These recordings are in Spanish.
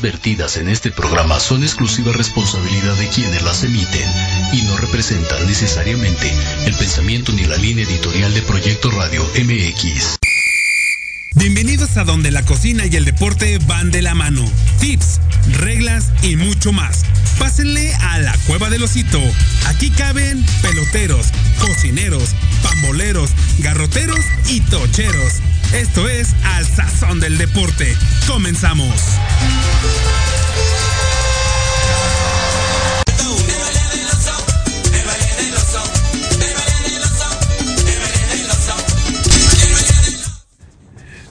vertidas en este programa son exclusiva responsabilidad de quienes las emiten y no representan necesariamente el pensamiento ni la línea editorial de Proyecto Radio MX. Bienvenidos a donde la cocina y el deporte van de la mano. Tips, reglas y mucho más. Pásenle a la cueva del osito. Aquí caben peloteros, cocineros, pamboleros, garroteros y tocheros. Esto es Al Sazón del Deporte. Comenzamos.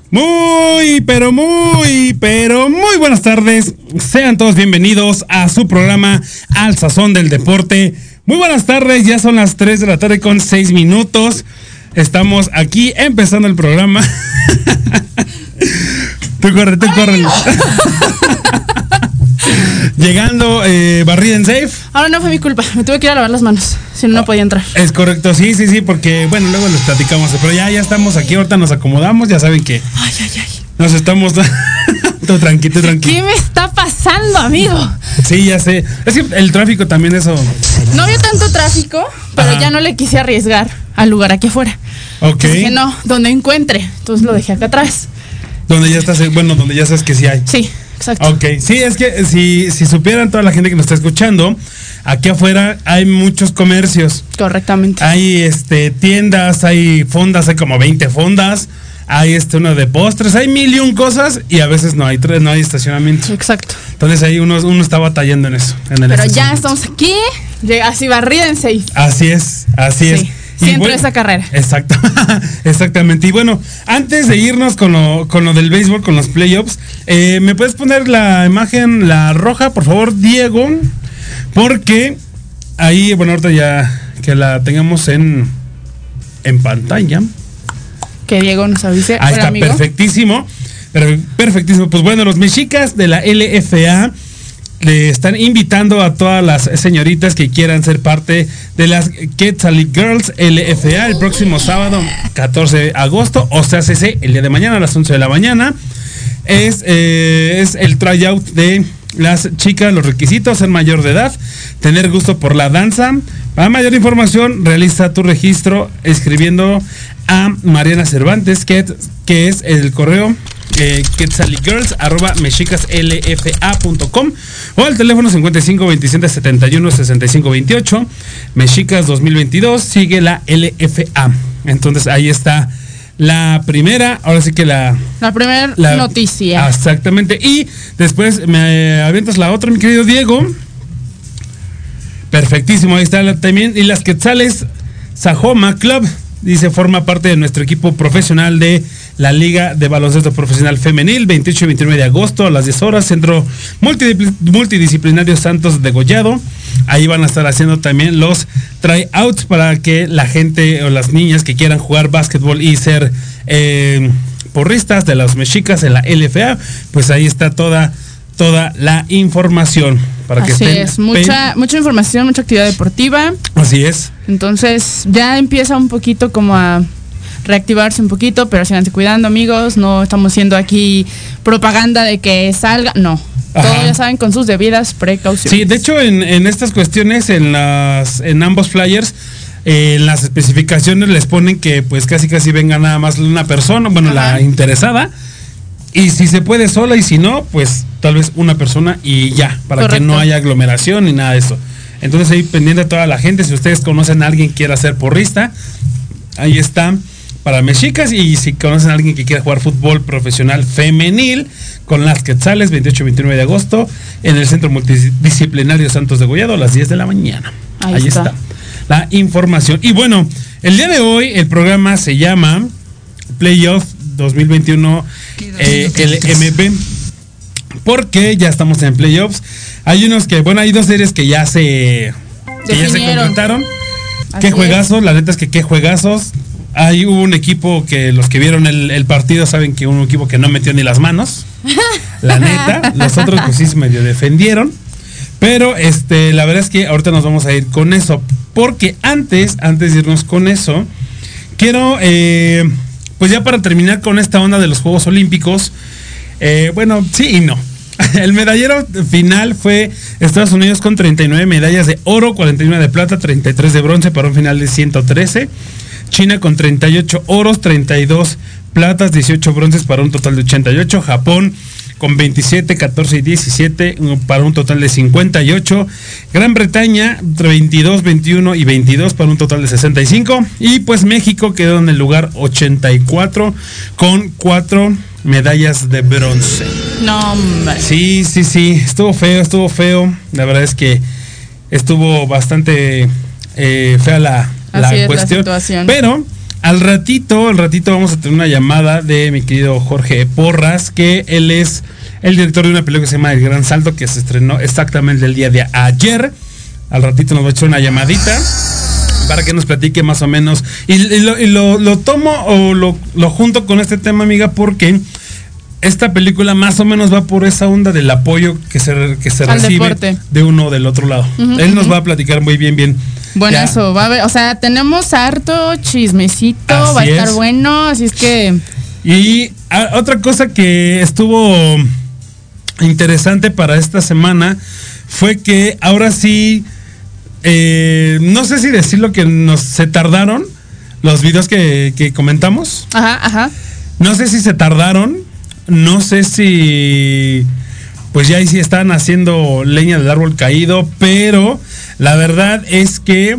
Muy, pero muy, pero muy buenas tardes. Sean todos bienvenidos a su programa Al Sazón del Deporte. Muy buenas tardes, ya son las 3 de la tarde con 6 minutos. Estamos aquí empezando el programa. tú corre, tú corre. Llegando eh, barrida en safe. Ahora no fue mi culpa, me tuve que ir a lavar las manos, si no, no podía entrar. Es correcto, sí, sí, sí, porque bueno, luego les platicamos, pero ya, ya estamos aquí, ahorita nos acomodamos, ya saben que Ay, ay, ay. nos estamos... todo tranquilo, tranquilo. ¿Qué me está pasando, amigo? Sí, ya sé. Es que el tráfico también eso... No había tanto tráfico, pero Ajá. ya no le quise arriesgar al lugar aquí afuera. Ok. Dije, no, donde encuentre. Entonces lo dejé acá atrás. Donde ya estás, bueno, donde ya sabes que sí hay. Sí, exacto. Ok, sí, es que si, si supieran toda la gente que nos está escuchando, aquí afuera hay muchos comercios. Correctamente. Hay este tiendas, hay fondas, hay como 20 fondas, hay este uno de postres, hay mil y un cosas y a veces no hay tres, no hay estacionamiento. Exacto. Entonces ahí uno, uno está batallando en eso. En el Pero ya estamos aquí, así barrida en safe. Así es, así es. Sí entró esa carrera. Exacto, exactamente. Y bueno, antes de irnos con lo, con lo del béisbol, con los playoffs, eh, ¿me puedes poner la imagen, la roja, por favor, Diego? Porque ahí, bueno, ahorita ya que la tengamos en, en pantalla. Que Diego nos avise. Ahí Hola, está, amigo. perfectísimo. Perfectísimo. Pues bueno, los mexicas de la LFA le están invitando a todas las señoritas que quieran ser parte de las Quetzalí Girls LFA el próximo sábado 14 de agosto, o sea, CC, el día de mañana a las 11 de la mañana. Es, eh, es el tryout de las chicas, los requisitos, ser mayor de edad, tener gusto por la danza. Para mayor información, realiza tu registro escribiendo a Mariana Cervantes, que, que es el correo eh, quetzaligirls arroba mexicaslfa.com o al teléfono 55 27 71 65 28 mexicas 2022 sigue la LFA entonces ahí está la primera ahora sí que la La primera la- noticia. Exactamente. Y después me avientas la otra, mi querido Diego. Perfectísimo, ahí está la- también. Y las Quetzales Sajoma Club, dice, forma parte de nuestro equipo profesional de la Liga de Baloncesto Profesional Femenil, 28 y 29 de agosto a las 10 horas, Centro Multidisciplinario Santos de Gollado. Ahí van a estar haciendo también los tryouts para que la gente o las niñas que quieran jugar básquetbol y ser eh, porristas de las mexicas en la LFA, pues ahí está toda, toda la información para que Así estén es, mucha, mucha información, mucha actividad deportiva. Así es. Entonces ya empieza un poquito como a reactivarse un poquito, pero síganse cuidando amigos, no estamos haciendo aquí propaganda de que salga, no. Ajá. Todo ya saben con sus debidas precauciones. Sí, de hecho en, en estas cuestiones, en las, en ambos flyers, eh, en las especificaciones les ponen que pues casi casi venga nada más una persona, bueno, Ajá. la interesada. Y si se puede sola y si no, pues tal vez una persona y ya, para que no haya aglomeración ni nada de eso. Entonces ahí pendiente a toda la gente, si ustedes conocen a alguien que quiera ser porrista, ahí está para mexicas y si conocen a alguien que quiera jugar fútbol profesional femenil con las Quetzales 28-29 de agosto en el Centro Multidisciplinario Santos de Gollado a las 10 de la mañana. Ahí Ahí, está. está. la información. Y bueno, el día de hoy el programa se llama Playoff 2021 eh, LMB porque ya estamos en playoffs. Hay unos que, bueno, hay dos series que ya se, que ya se concretaron. Así Qué es. juegazos, la neta es que qué juegazos. Hay un equipo que los que vieron el, el partido saben que un equipo que no metió ni las manos. La neta. Los otros pues sí se medio defendieron. Pero este, la verdad es que ahorita nos vamos a ir con eso. Porque antes, antes de irnos con eso, quiero eh, pues ya para terminar con esta onda de los Juegos Olímpicos, eh, bueno, sí y no. El medallero final fue Estados Unidos con 39 medallas de oro, 49 de plata, 33 de bronce para un final de 113. China con 38 oros, 32 platas, 18 bronces para un total de 88. Japón con 27, 14 y 17 para un total de 58. Gran Bretaña 22, 21 y 22 para un total de 65. Y pues México quedó en el lugar 84 con 4 medallas de bronce. No, hombre. Sí, sí, sí, estuvo feo, estuvo feo. La verdad es que estuvo bastante eh, fea la, la cuestión. situación. Pero al ratito, al ratito vamos a tener una llamada de mi querido Jorge Porras, que él es el director de una película que se llama El Gran Salto, que se estrenó exactamente el día de ayer. Al ratito nos va a echar una llamadita para que nos platique más o menos. Y, y lo, y lo- lo tomo o lo, lo junto con este tema, amiga, porque esta película más o menos va por esa onda del apoyo que se, que se Al recibe deporte. de uno o del otro lado. Él nos va a platicar muy bien, bien. Bueno, Ya. eso, va a haber, o sea, tenemos harto chismecito, Así va a estar es. bueno, así es que Y otra cosa que estuvo interesante para esta semana fue que ahora sí, eh, no sé si decirlo que nos se tardaron los videos que, que comentamos. Ajá, ajá. No sé si se tardaron, no sé si pues ya ahí sí están haciendo leña del árbol caído, pero la verdad es que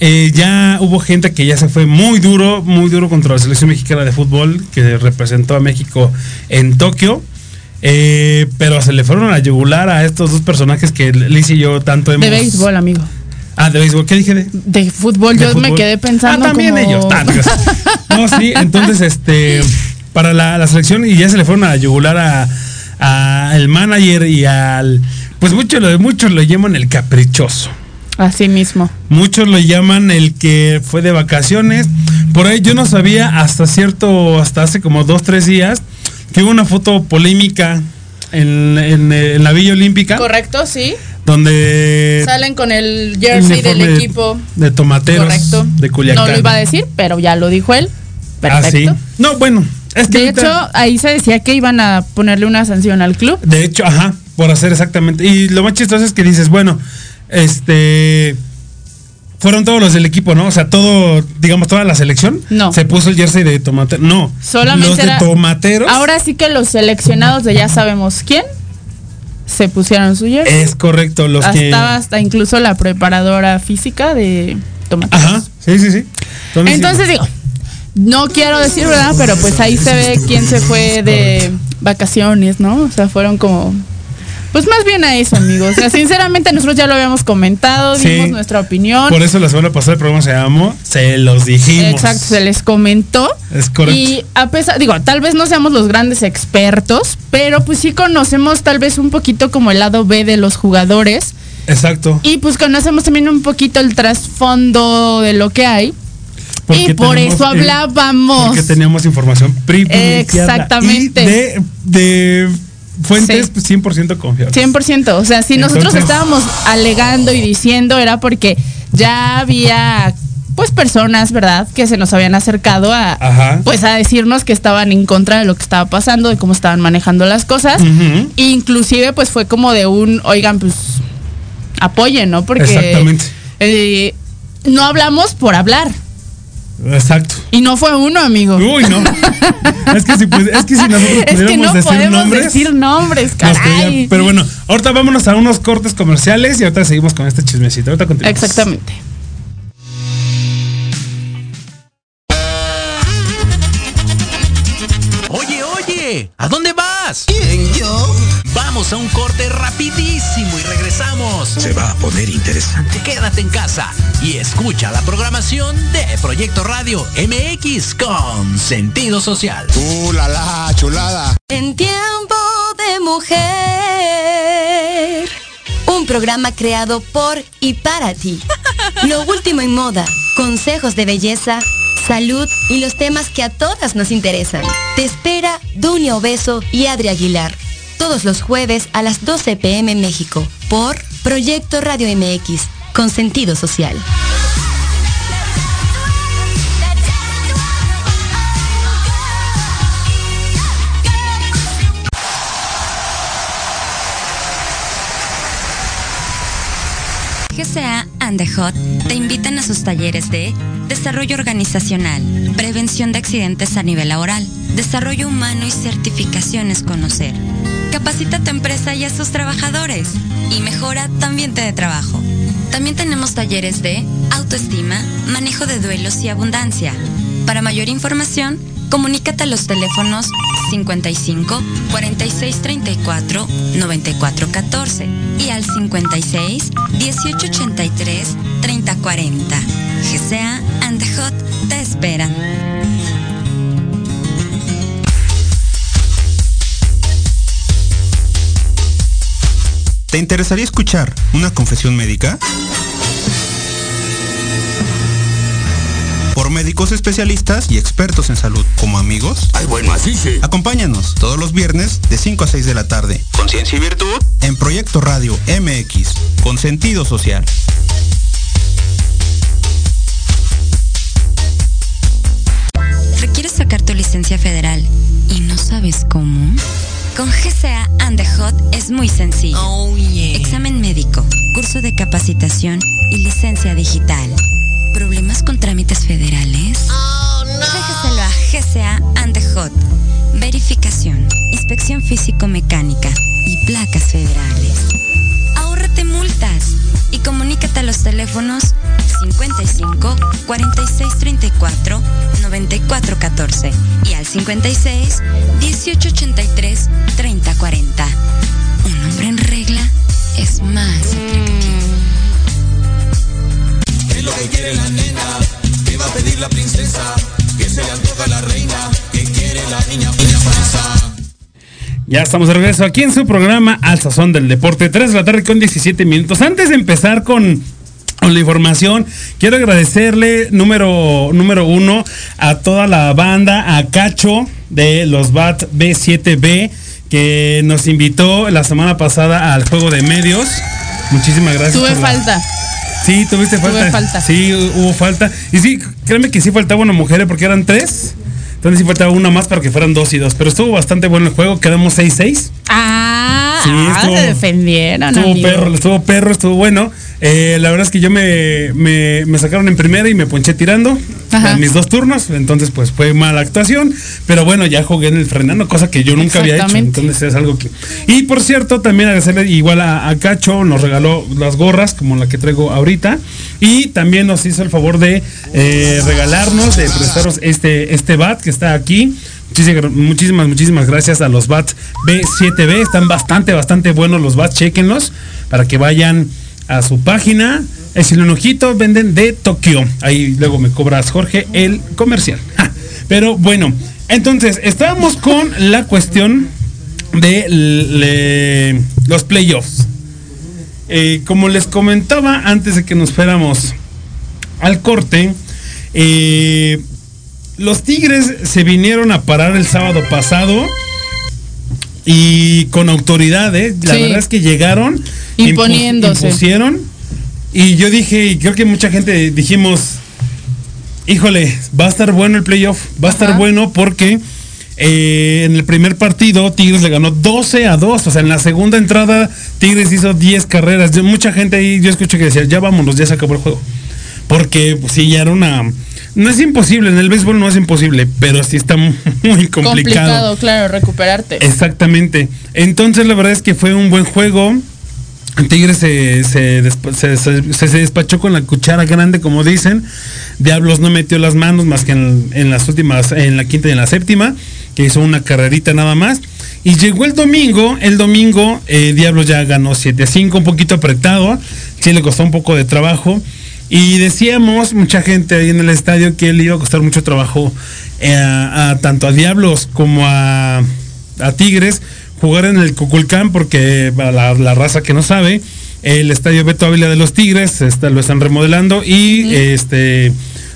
eh, ya hubo gente que ya se fue muy duro, muy duro contra la selección mexicana de fútbol que representó a México en Tokio. Eh, pero se le fueron a yugular a estos dos personajes que Liz y yo tanto hemos. De béisbol, amigo. Ah, de béisbol. ¿Qué dije de? De fútbol, de yo me quedé pensando. Ah, también como- ellos. No, sí, entonces, este, para la, la selección y ya se le fueron a yugular a, a el manager y al, pues muchos lo, muchos lo llaman el caprichoso. Así mismo. Muchos lo llaman el que fue de vacaciones. Por ahí yo no sabía hasta cierto, hasta hace como dos, tres días, que hubo una foto polémica en, en, en la Villa Olímpica, Correcto, sí. donde Salen con el jersey del uniforme de- equipo. de tomateros Correcto. de Culiacán. No lo iba a decir, pero ya lo dijo él. Ah, sí. Perfecto. No, bueno, es que De ahorita- hecho, ahí se decía que iban a ponerle una sanción al club. De hecho, ajá, por hacer exactamente. Y lo más chistoso es que dices, bueno, este. Fueron todos los del equipo, ¿no? O sea, todo, digamos, toda la selección. No. Se puso el jersey de tomatero. No. Solamente los de era- tomateros. Ahora sí que los seleccionados de ya sabemos quién se pusieron su jersey. Es correcto, los que. Estaba hasta incluso la preparadora física de tomateros. Ajá, sí, sí, sí. Entonces digo, no quiero decir verdad, pero pues ahí se ve quién se fue de vacaciones, ¿no? O sea, fueron como pues más bien a eso, amigos. O sea, sinceramente nosotros ya lo habíamos comentado, Sí. dimos nuestra opinión. Por eso la semana pasada el programa se llamó Se los dijimos. Exacto, se les comentó. Es correcto. Y a pesar, digo, tal vez no seamos los grandes expertos, pero pues sí conocemos tal vez un poquito como el lado B de los jugadores. Exacto. Y pues conocemos también un poquito el trasfondo de lo que hay. Porque y por tenemos, eso hablábamos. Porque teníamos información privilegiada. Exactamente. Y de, de fuentes Sí. pues, 100% confiables. 100%. O sea, si nosotros estábamos alegando y diciendo era porque ya había pues personas, ¿verdad? Que se nos habían acercado a Ajá. pues a decirnos que estaban en contra de lo que estaba pasando, de cómo estaban manejando las cosas. Inclusive pues fue como de un, oigan, pues apoyen, ¿no? Porque Exactamente. eh, no hablamos por hablar. Exacto. Y no fue uno, amigo. Uy, no. es, que si, pu- es que si nosotros es que pudiéramos no decir podemos nombres. decir nombres, caray. pero bueno, ahorita vámonos a unos cortes comerciales y ahorita seguimos con este chismecito. Ahorita continuamos. Exactamente. Poner interesante. Quédate en casa y escucha la programación de Proyecto Radio MX con sentido social. ¡Uh, la, la, chulada! En tiempo de mujer. Un programa creado por y para ti. Lo último en moda, consejos de belleza, salud y los temas que a todas nos interesan. Te espera Dunia Obeso y Adri Aguilar. Todos los jueves a las 12 pm en México por Proyecto Radio MX, con sentido social. GCA and the Hot te invitan a sus talleres de Desarrollo Organizacional, Prevención de Accidentes a nivel laboral, Desarrollo Humano y Certificaciones Conocer. Capacita a tu empresa y a sus trabajadores y mejora tu ambiente de trabajo. También tenemos talleres de autoestima, manejo de duelos y abundancia. Para mayor información, comunícate a los teléfonos 55 46 34 94 14 y al 56 18 83 30 40. GCA and the Hot te esperan. ¿Te interesaría escuchar una confesión médica? Por médicos especialistas y expertos en salud, como amigos. Ay, bueno, así sí. Acompáñanos todos los viernes de 5 a 6 de la tarde. Conciencia y virtud. En Proyecto Radio MX, con sentido social. ¿Requieres sacar tu licencia federal y no sabes cómo? Con GCA and the Hot es muy sencillo. Oh, yeah. Examen médico, curso de capacitación y licencia digital. ¿Problemas con trámites federales? Oh, no. Déjaselo a GCA and the Hot. Verificación, inspección físico-mecánica y placas federales. Ahórrate multas y comunícate a los teléfonos 55 46 34 94 14 y al 56 18 83 30 40. Un hombre en regla es más atractivo. Es lo que quiere la nena. ¿Qué va a pedir la princesa? ¿Qué se le antoja la reina? ¿Qué quiere la niña princesa? Ya estamos de regreso aquí en su programa Al Sazón del Deporte, 3 de la tarde con 17 minutos. Antes de empezar con, con la información, quiero agradecerle número, número uno a toda la banda, a Cacho de los BAT B7B, que nos invitó la semana pasada al juego de medios. Muchísimas gracias. Tuve por la- falta. Sí, tuviste Tuve falta. falta. Sí, hubo falta. Y sí, créeme que sí faltaba una mujer porque eran tres. Entonces sí faltaba una más para que fueran dos y dos. Pero estuvo bastante bueno el juego, quedamos 6-6. Ah, Sí, ah, estuvo- se defendieron. Estuvo amigo. perro, estuvo perro, estuvo bueno. Eh, la verdad es que yo me, me, me sacaron en primera y me ponché tirando Ajá. en mis dos turnos. Entonces, pues fue mala actuación. Pero bueno, ya jugué en el frenando, cosa que yo nunca había hecho. Entonces es algo que. Y por cierto, también agradecerle igual a, a Cacho, nos regaló las gorras, como la que traigo ahorita. Y también nos hizo el favor de eh, regalarnos, de prestaros este, este bat que está aquí. Muchísimas, muchísimas, muchísimas gracias a los bats B7B. Están bastante, bastante buenos los bats. Chequenlos para que vayan a su página. Es el ojito, venden de Tokio. Ahí luego me cobras, Jorge, el comercial. Pero bueno, entonces estábamos con la cuestión de le- los playoffs. Eh, como les comentaba antes de que nos fuéramos al corte, eh, los Tigres se vinieron a parar el sábado pasado y con autoridad, ¿eh? La Sí. verdad es que llegaron, Imponiéndose. impusieron y yo dije, y creo que mucha gente dijimos, híjole, va a estar bueno el playoff, va a estar Ajá. bueno porque eh, en el primer partido Tigres le ganó 12 a 2, o sea, en la segunda entrada Tigres hizo 10 carreras. Yo- mucha gente ahí, yo escuché que decía, ya vámonos, ya se acabó el juego. Porque pues, sí, ya era una... No es imposible, en el béisbol no es imposible, pero sí está muy complicado. Complicado, claro, recuperarte. Exactamente. Entonces la verdad es que fue un buen juego. Tigres se, se, se- se- despachó con la cuchara grande, como dicen. Diablos no metió las manos más que en, en las últimas, en la quinta y en la séptima, que hizo una carrerita nada más. Y llegó el domingo, el domingo eh, Diablos ya ganó 7 a 5, un poquito apretado, sí le costó un poco de trabajo. Y decíamos, mucha gente ahí en el estadio, que le iba a costar mucho trabajo eh, tanto a Diablos como a, a Tigres jugar en el Cuculcán, porque para la, la raza que no sabe, el estadio Beto Ávila de los Tigres está, lo están remodelando y este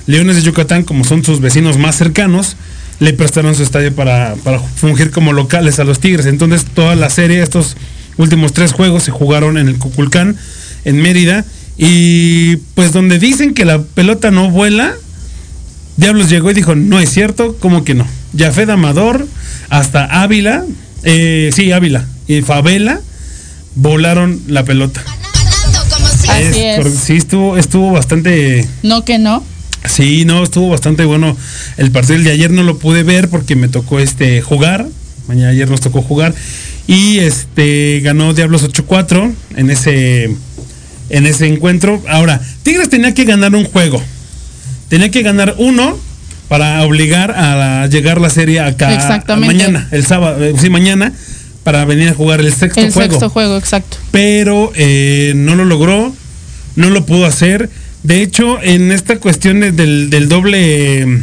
Leones de Yucatán, como son sus vecinos más cercanos, le prestaron su estadio para, para fungir como locales a los Tigres. Entonces toda la serie, estos últimos tres juegos se jugaron en el Cuculcán, en Mérida. Y pues donde dicen que la pelota no vuela, Diablos llegó y dijo, no es cierto, ¿cómo que no? Jafet Amador, hasta Ávila, eh, sí, Ávila y Favela volaron la pelota. Así es. Sí, estuvo, estuvo bastante. No que no. Sí, no, estuvo bastante bueno el partido el de ayer no lo pude ver porque me tocó este jugar. Mañana ayer nos tocó jugar y este ganó Diablos 8-4 en ese en ese encuentro. Ahora, Tigres tenía que ganar un juego. Tenía que ganar uno para obligar a llegar la serie acá Exactamente. mañana, el sábado, eh, sí, mañana para venir a jugar el sexto El juego sexto juego, exacto. pero eh, no lo logró, no lo pudo hacer. De hecho, en esta cuestión de- del, del doble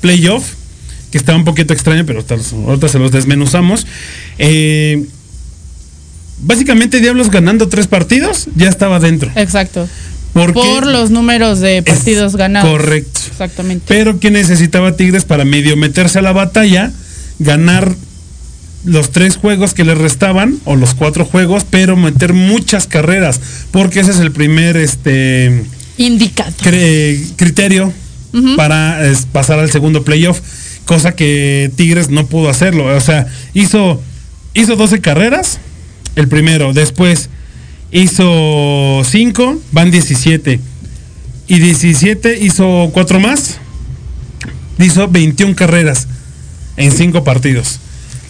playoff, que estaba un poquito extraño, pero ahorita, ahorita se los desmenuzamos, eh, básicamente Diablos ganando tres partidos ya estaba dentro. Exacto. Porque Por los números de partidos ganados. Correcto. Exactamente. Pero que necesitaba Tigres para medio meterse a la batalla, ganar los tres juegos que le restaban, o los cuatro juegos, pero meter muchas carreras, porque ese es el primer este Indicado. cre- criterio para es, pasar al segundo playoff, cosa que Tigres no pudo hacerlo. O sea, hizo, hizo 12 carreras, el primero, después hizo 5, van 17. Y 17 hizo 4 más, hizo 21 carreras en 5 partidos.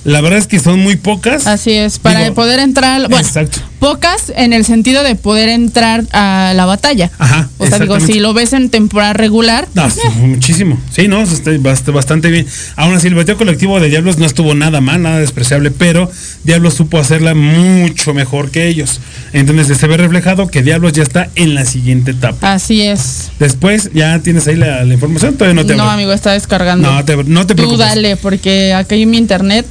La verdad es que son muy pocas. Así es, para Digo, poder entrar, bueno, Exacto. Pocas en el sentido de poder entrar a la batalla. Ajá. O sea, digo, si lo ves en temporada regular, No, sí, muchísimo. Sí, no, está bast- bastante bien. Aún así, el bateo colectivo de Diablos no estuvo nada mal, nada despreciable, pero Diablos supo hacerla mucho mejor que ellos. Entonces se ve reflejado que Diablos ya está en la siguiente etapa. así es. Después, ¿ya tienes ahí la, la información? Todavía no te No, amigo, está descargando. No te, no te Tú preocupes. dale, porque acá en mi internet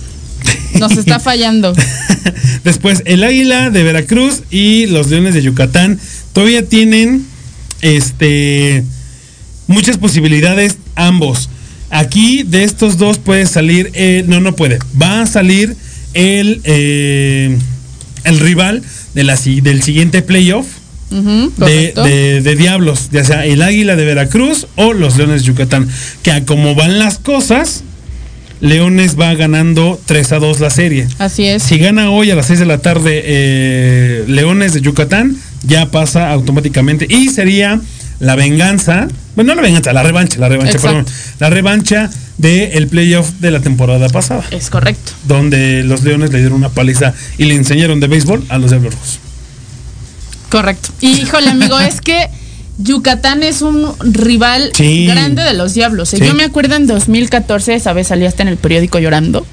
nos está fallando. Después, el Águila de Veracruz y los Leones de Yucatán todavía tienen este muchas posibilidades ambos. Aquí de estos dos puede salir, eh, no, no puede. Va a salir el, eh, el rival de la, del siguiente playoff de, de- de Diablos, ya sea el Águila de Veracruz o los Leones de Yucatán. Que a como van las cosas, Leones va ganando 3 a 2 la serie. Así es. Si gana hoy a las 6 de la tarde eh, Leones de Yucatán, ya pasa automáticamente. Y sería la venganza, bueno, no la venganza, la revancha, la revancha, Exacto. perdón. La revancha del playoff de la temporada pasada, Es correcto. donde los Leones le dieron una paliza y le enseñaron de béisbol a los Diablos Rojos. Correcto. Y híjole, amigo, es que Yucatán es un rival Sí. grande de los diablos. ¿eh? Sí. Yo me acuerdo en 2014, esa vez salí hasta en el periódico llorando.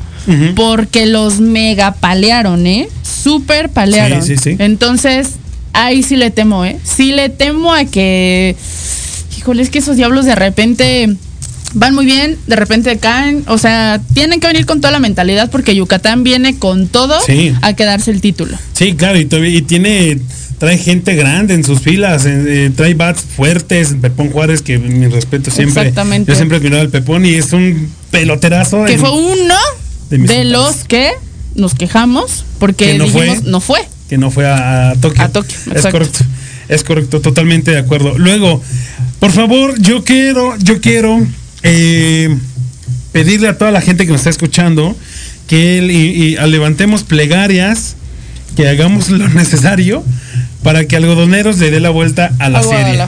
Porque los mega palearon, ¿eh? Súper palearon. Sí, sí, sí. Entonces, ahí sí le temo, ¿eh? Sí le temo a que. Híjole, es que esos diablos de repente van muy bien, de repente caen. O sea, tienen que venir con toda la mentalidad porque Yucatán viene con todo Sí. a quedarse el título. Sí, claro, y, y tiene, trae gente grande en sus filas, eh, trae bats fuertes, Pepón Juárez, que mi respeto siempre. Exactamente. Yo siempre he admirado al Pepón y es un peloterazo. Que en- fue uno de los que nos quejamos porque Que no dijimos fue. no fue. que no fue a, a Tokio. A Tokio, Es correcto. Es correcto, totalmente de acuerdo. Luego, por favor, yo quiero, yo quiero eh, pedirle a toda la gente que nos está escuchando que y levantemos plegarias, que hagamos lo necesario para que Algodoneros le dé la vuelta a la a serie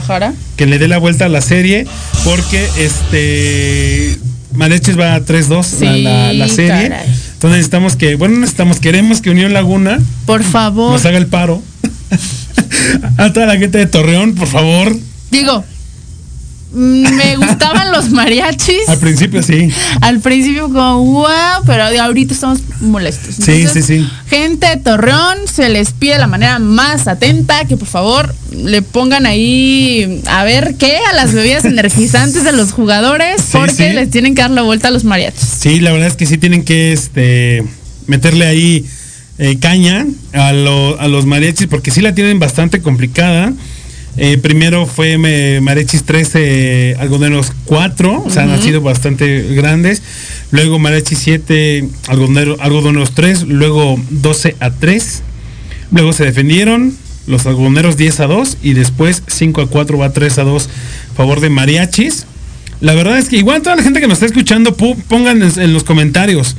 que le dé la vuelta a la serie porque este Mariachis va a 3-2 la, Sí, la- la serie. caray. Entonces necesitamos que, bueno, necesitamos, queremos que Unión Laguna Por favor. nos haga el paro. a toda la gente de Torreón, por favor. Digo, me gustaban los mariachis. Al principio sí. Al principio como wow, pero ahorita estamos molestos. Sí, sí, sí. Gente de Torreón, se les pide de la manera más atenta que por favor le pongan ahí a ver qué a las bebidas energizantes de los jugadores Sí, porque sí. les tienen que dar la vuelta a los mariachis. Sí, la verdad es que sí tienen que este meterle ahí eh, caña a, lo- a los mariachis porque sí la tienen bastante complicada. Eh, primero fue me- mariachis 13, algodoneros 4, o sea, han sido bastante grandes. Luego mariachis 7, algodonero- algodoneros 3, luego 12 a 3. Luego se defendieron los algodoneros 10 a 2 y después 5 a 4 va 3 a 2 a favor de mariachis. La verdad es que igual toda la gente que nos está escuchando, pongan en, en los comentarios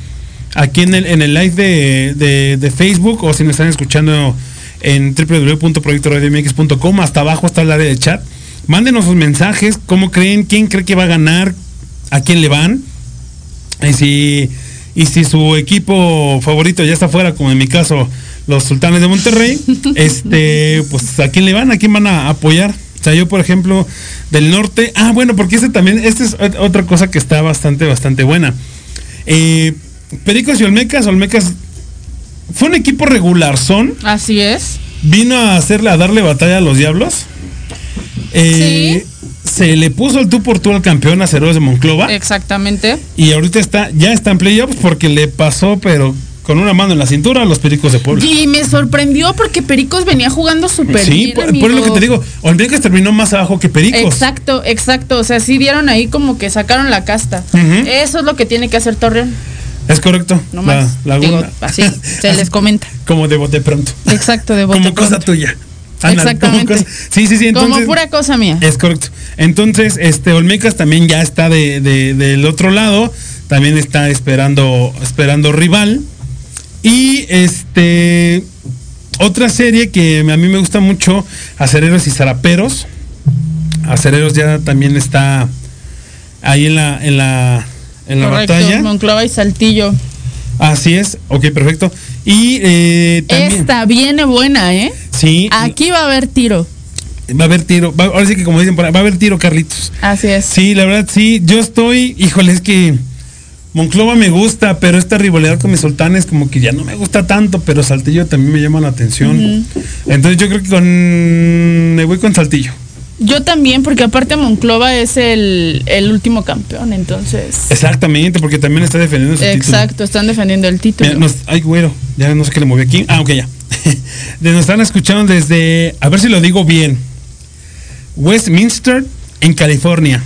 aquí en el, en el live de, de- de Facebook o si nos están escuchando en www.proyectoradiomx.com. Hasta abajo está el área de chat. Mándenos sus mensajes, cómo creen, quién cree que va a ganar, a quién le van. Y si, y si su equipo favorito ya está fuera, como en mi caso, los sultanes de Monterrey, este, pues a quién le van, a quién van a apoyar. O sea, yo, por ejemplo, del norte. Ah, bueno, porque este también, esta es ot- otra cosa que está bastante, bastante buena. Eh, Pericos y Olmecas, Olmecas fue un equipo regular, son. Así es. Vino a hacerle, a darle batalla a los diablos. Eh, Se le puso el tú por tú al campeón a Ceros de Monclova. Exactamente. Y ahorita está, ya está en playoffs porque le pasó, pero con una mano en la cintura a los Pericos de Puebla. Y me sorprendió porque Pericos venía jugando súper Sí, bien. por, por lo que te digo, Olmecas terminó más abajo que Pericos. Exacto, exacto. O sea, sí dieron ahí como que sacaron la casta. Eso es lo que tiene que hacer Torreón. Es correcto. No La más. laguna. Digo, así, se les comenta. Como de bote pronto. Exacto, de bote como cosa tuya. Ándale, Exactamente. como cosa- Sí, sí, sí. Entonces, Como pura cosa mía. Es correcto. Entonces, este Olmecas también ya está de, de- del otro lado. También está esperando, esperando rival. Y este otra serie que a mí me gusta mucho, Acereros y Zaraperos. Acereros ya también está ahí en la, en la, en la batalla. Monclova y Saltillo. Así es, ok, perfecto. Y eh, también, Esta viene buena, ¿eh? sí, Aquí va a haber tiro. va a haber tiro. va- ahora sí que como dicen, va a haber tiro, Carlitos. Así es. Sí, la verdad, sí. Yo estoy, híjole, es que Monclova me gusta, pero esta rivalidad con mis sultanes como que ya no me gusta tanto, pero Saltillo también me llama la atención. Entonces yo creo que con... Me voy con Saltillo. Yo también, porque aparte Monclova es el, el último campeón, entonces. Exactamente, porque también está defendiendo su título. Exacto, están defendiendo el título. Mira, nos- ay, güero, ya no sé qué le moví aquí. Ah, ok, ya. Nos están escuchando desde, a ver si lo digo bien, Westminster, en California.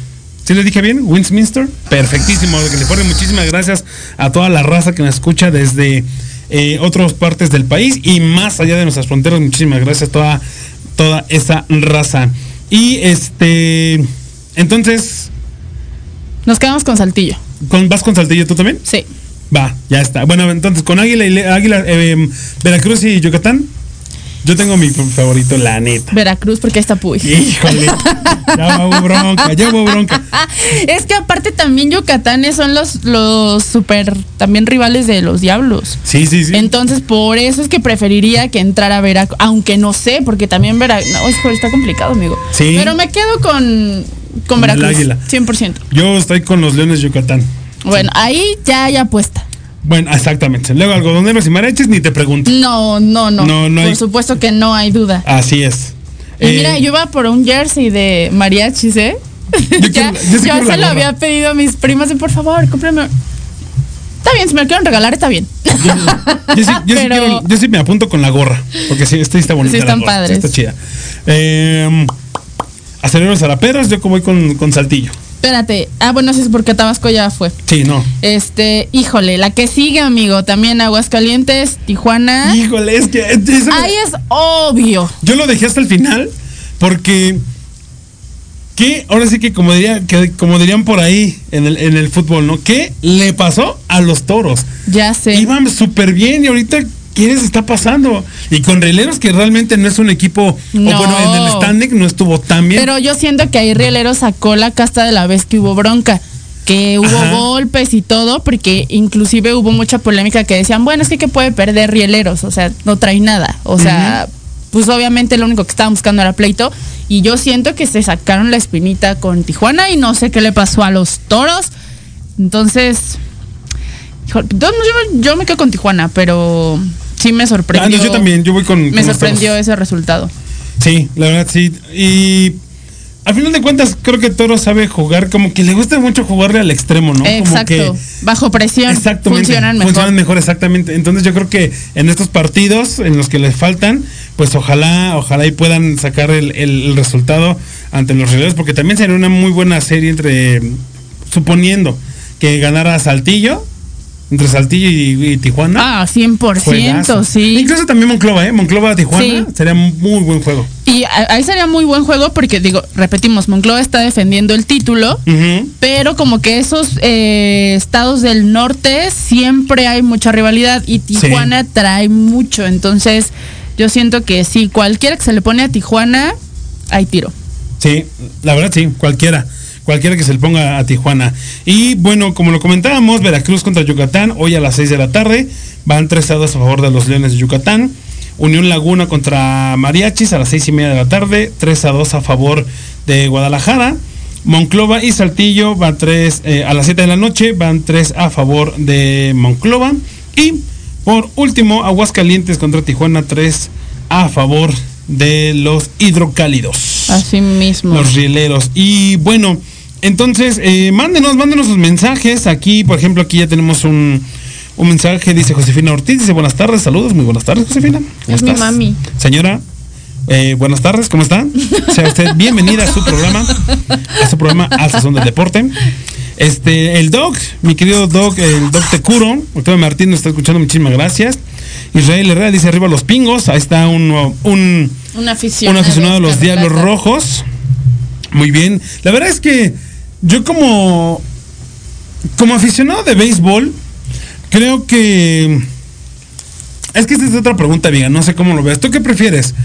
¿Sí le dije bien? Westminster. Perfectísimo, de California. Muchísimas gracias a toda la raza que nos escucha desde eh, otras partes del país y más allá de nuestras fronteras. Muchísimas gracias a toda, toda esa raza. Y este, entonces, Nos quedamos con Saltillo. ¿con, ¿vas con Saltillo tú también? Sí. Va, ya está. Bueno, entonces con Águila, y Le- Águila eh, Veracruz y Yucatán, yo tengo mi favorito, la neta. Veracruz, porque ahí está Puy. Híjole, ya hubo bronca, ya hubo bronca. es que aparte también Yucatanes son los, los super también rivales de los diablos. Sí, sí, sí. Entonces, por eso es que preferiría que entrara Veracruz. Aunque no sé, porque también Veracruz. No, híjole, está complicado, amigo. Sí. Pero me quedo con, con Con el Veracruz. Águila. 100%. Yo estoy con los Leones Yucatán. Bueno, ahí ya hay apuesta. Bueno, exactamente. Luego algodoneros y mariachis, ni te pregunto. No, no, no. No, no Por hay- supuesto que no hay duda. Así es. Y Eh, mira, yo iba por un jersey de mariachis, ¿eh? Yo ya yo yo se la lo había pedido a mis primas y por favor, cómprame. Está bien, si me lo quieren regalar, está bien. Yo sí, yo, sí Pero- quiero- yo sí me apunto con la gorra. Porque sí, esta está bonita. Sí, la están gorra, padres. Está chida. Eh, aceleros zaraperos, yo como voy con, con Saltillo. Espérate. Ah, bueno, sí, es porque Tabasco ya fue. Sí, no. Este, híjole, la que sigue, amigo, también Aguascalientes, Tijuana. Híjole, es que. eso me- Ahí es obvio. Yo lo dejé hasta el final porque que ahora sí que como diría que como dirían por ahí en el, en el fútbol, ¿no? ¿Qué le pasó a los toros? Ya sé. Iban súper bien y ahorita ¿qué les está pasando? Y con Rieleros que realmente no es un equipo No. o bueno, en el standing no estuvo tan bien. Pero yo siento que ahí Rielero sacó la casta de la vez que hubo bronca. Que hubo Ajá. golpes y todo, porque inclusive hubo mucha polémica que decían, bueno, es que ¿qué puede perder Rieleros? O sea, no trae nada. O sea, pues obviamente lo único que estaban buscando era pleito. Y yo siento que se sacaron la espinita con Tijuana y no sé qué le pasó a los toros. Entonces, yo me quedo con Tijuana, pero sí me Ah, sorprendió. no, yo también, yo voy con Me con sorprendió ese resultado. Sí, la verdad sí. Y al final de cuentas creo que Toro sabe jugar como que le gusta mucho jugarle al extremo, ¿no? Como Exacto. que Bajo presión. Exactamente. Funcionan mejor. Funcionan mejor, exactamente. Entonces yo creo que en estos partidos en los que les faltan, pues ojalá, ojalá y puedan sacar el, el- el resultado ante los rivales, porque también sería una muy buena serie entre, suponiendo que ganara Saltillo, entre Saltillo y, y Tijuana. Ah, 100%, juegazo. sí. Incluso también Monclova, ¿eh? Monclova, Tijuana, Sí. sería muy buen juego. Y a- ahí sería muy buen juego porque, digo, repetimos, Monclova está defendiendo el título, pero como que esos eh, estados del norte siempre hay mucha rivalidad y Tijuana trae mucho. Entonces, yo siento que sí, cualquiera que se le pone a Tijuana, hay tiro. Sí, la verdad sí, cualquiera. Cualquiera que se le ponga a Tijuana. Y bueno, como lo comentábamos, Veracruz contra Yucatán, hoy a las 6 de la tarde. Van 3 a 2 a favor de los Leones de Yucatán. Unión Laguna contra Mariachis a las 6 y media de la tarde. 3 a 2 a favor de Guadalajara. Monclova y Saltillo van 3 eh, a las 7 de la noche. Van 3 a favor de Monclova. Y por último, Aguascalientes contra Tijuana 3 a favor de los hidrocálidos. Así mismo. Los rieleros. Y bueno, entonces, eh, mándenos, mándenos sus mensajes. Aquí, por ejemplo, aquí ya tenemos un, un mensaje, dice Josefina Ortiz, dice buenas tardes, saludos, muy buenas tardes, Josefina. ¿Cómo Es mi mami. Señora, eh, buenas tardes, ¿cómo está? Sea usted bienvenida a su programa, a su programa Al Sazón del Deporte. Este, el Doc, mi querido Doc, el Doc Tecuro, Octavio Martín nos está escuchando, muchísimas gracias. Israel Herrera dice arriba los pingos, ahí está un, un, Un aficionado. un aficionado de los. Diablos Rojos. Muy bien. La verdad es que yo como como aficionado de béisbol creo que es que esta es otra pregunta, Viga, no sé cómo lo ves. ¿Tú qué prefieres?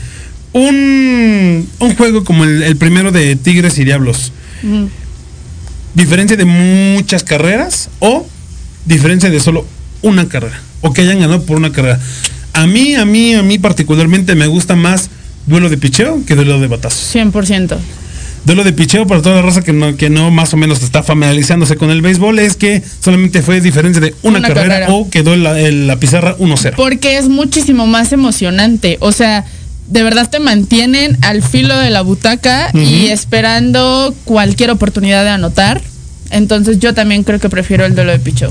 Un, un juego como el, el primero de Tigres y Diablos. ¿Diferencia de muchas carreras o diferencia de solo una carrera? O que hayan ganado por una carrera. A mí, a mí, a mí particularmente me gusta más duelo de picheo que duelo de batazos. 100%. Duelo de picheo para toda la raza que no, que no más o menos está familiarizándose con el béisbol es que solamente fue diferencia de una, Una carrera, carrera. o quedó en la, la pizarra 1-0. Porque es muchísimo más emocionante. O sea, de verdad te mantienen al filo de la butaca y esperando cualquier oportunidad de anotar. Entonces yo también creo que prefiero el duelo de picheo.